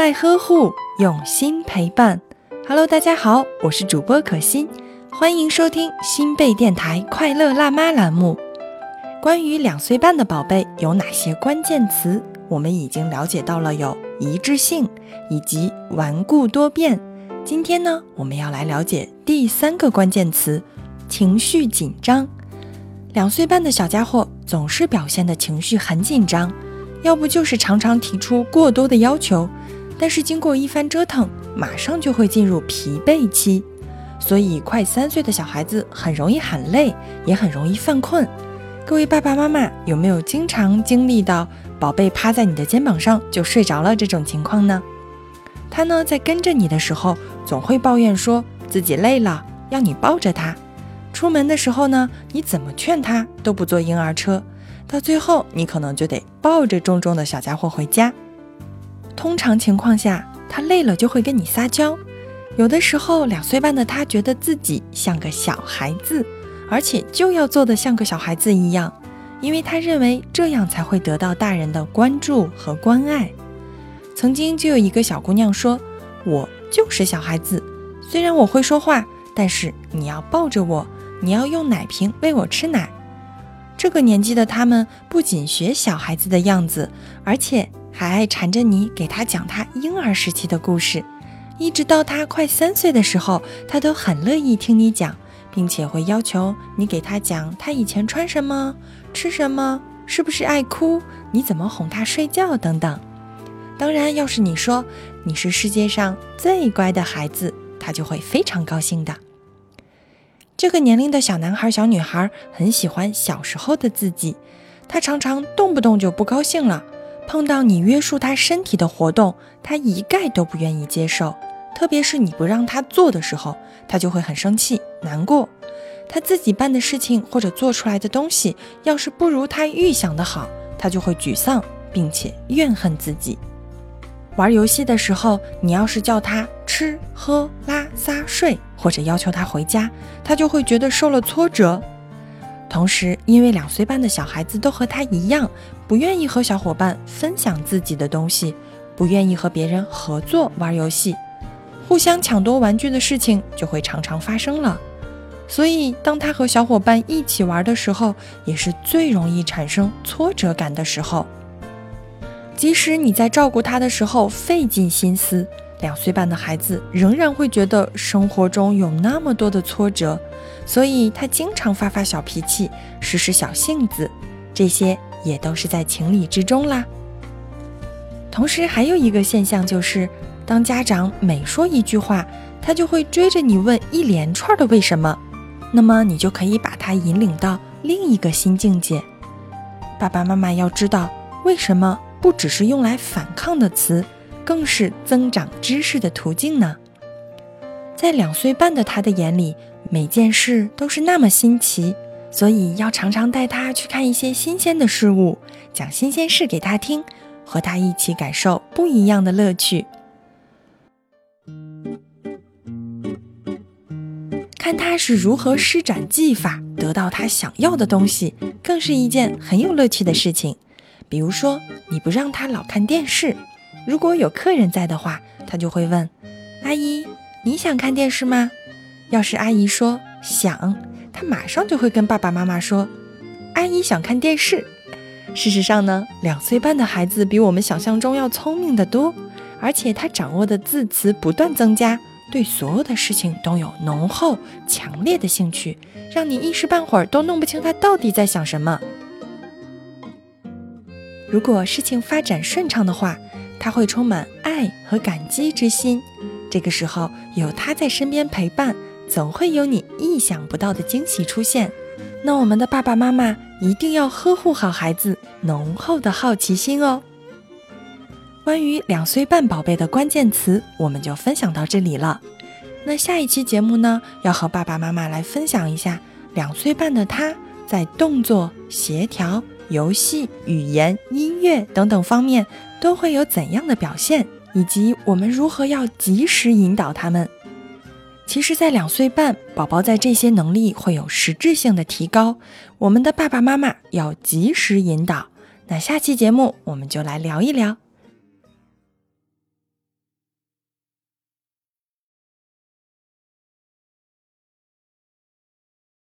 爱呵护，用心陪伴。Hello，大家好，我是主播可心，欢迎收听新贝电台快乐辣妈栏目。关于两岁半的宝贝有哪些关键词，我们已经了解到了有一致性以及顽固多变。今天呢，我们要来了解第三个关键词：情绪紧张。两岁半的小家伙总是表现的情绪很紧张，要不就是常常提出过多的要求。但是经过一番折腾，马上就会进入疲惫期，所以快三岁的小孩子很容易喊累，也很容易犯困。各位爸爸妈妈有没有经常经历到宝贝趴在你的肩膀上就睡着了这种情况呢？他呢在跟着你的时候，总会抱怨说自己累了，要你抱着他。出门的时候呢，你怎么劝他都不坐婴儿车，到最后你可能就得抱着重重的小家伙回家。通常情况下，他累了就会跟你撒娇。有的时候，两岁半的他觉得自己像个小孩子，而且就要做的像个小孩子一样，因为他认为这样才会得到大人的关注和关爱。曾经就有一个小姑娘说：“我就是小孩子，虽然我会说话，但是你要抱着我，你要用奶瓶喂我吃奶。”这个年纪的他们不仅学小孩子的样子，而且。还爱缠着你给他讲他婴儿时期的故事，一直到他快三岁的时候，他都很乐意听你讲，并且会要求你给他讲他以前穿什么、吃什么，是不是爱哭，你怎么哄他睡觉等等。当然，要是你说你是世界上最乖的孩子，他就会非常高兴的。这个年龄的小男孩、小女孩很喜欢小时候的自己，他常常动不动就不高兴了。碰到你约束他身体的活动，他一概都不愿意接受。特别是你不让他做的时候，他就会很生气、难过。他自己办的事情或者做出来的东西，要是不如他预想的好，他就会沮丧，并且怨恨自己。玩游戏的时候，你要是叫他吃喝拉撒睡，或者要求他回家，他就会觉得受了挫折。同时，因为两岁半的小孩子都和他一样，不愿意和小伙伴分享自己的东西，不愿意和别人合作玩游戏，互相抢夺玩具的事情就会常常发生了。所以，当他和小伙伴一起玩的时候，也是最容易产生挫折感的时候。即使你在照顾他的时候费尽心思，两岁半的孩子仍然会觉得生活中有那么多的挫折。所以他经常发发小脾气，使使小性子，这些也都是在情理之中啦。同时还有一个现象就是，当家长每说一句话，他就会追着你问一连串的为什么，那么你就可以把他引领到另一个新境界。爸爸妈妈要知道，为什么不只是用来反抗的词，更是增长知识的途径呢？在两岁半的他的眼里。每件事都是那么新奇，所以要常常带他去看一些新鲜的事物，讲新鲜事给他听，和他一起感受不一样的乐趣。看他是如何施展技法得到他想要的东西，更是一件很有乐趣的事情。比如说，你不让他老看电视，如果有客人在的话，他就会问：“阿姨，你想看电视吗？”要是阿姨说想，他马上就会跟爸爸妈妈说：“阿姨想看电视。”事实上呢，两岁半的孩子比我们想象中要聪明的多，而且他掌握的字词不断增加，对所有的事情都有浓厚强烈的兴趣，让你一时半会儿都弄不清他到底在想什么。如果事情发展顺畅的话，他会充满爱和感激之心。这个时候有他在身边陪伴。总会有你意想不到的惊喜出现，那我们的爸爸妈妈一定要呵护好孩子浓厚的好奇心哦。关于两岁半宝贝的关键词，我们就分享到这里了。那下一期节目呢，要和爸爸妈妈来分享一下两岁半的他在动作、协调、游戏、语言、音乐等等方面都会有怎样的表现，以及我们如何要及时引导他们。其实，在两岁半，宝宝在这些能力会有实质性的提高。我们的爸爸妈妈要及时引导。那下期节目，我们就来聊一聊。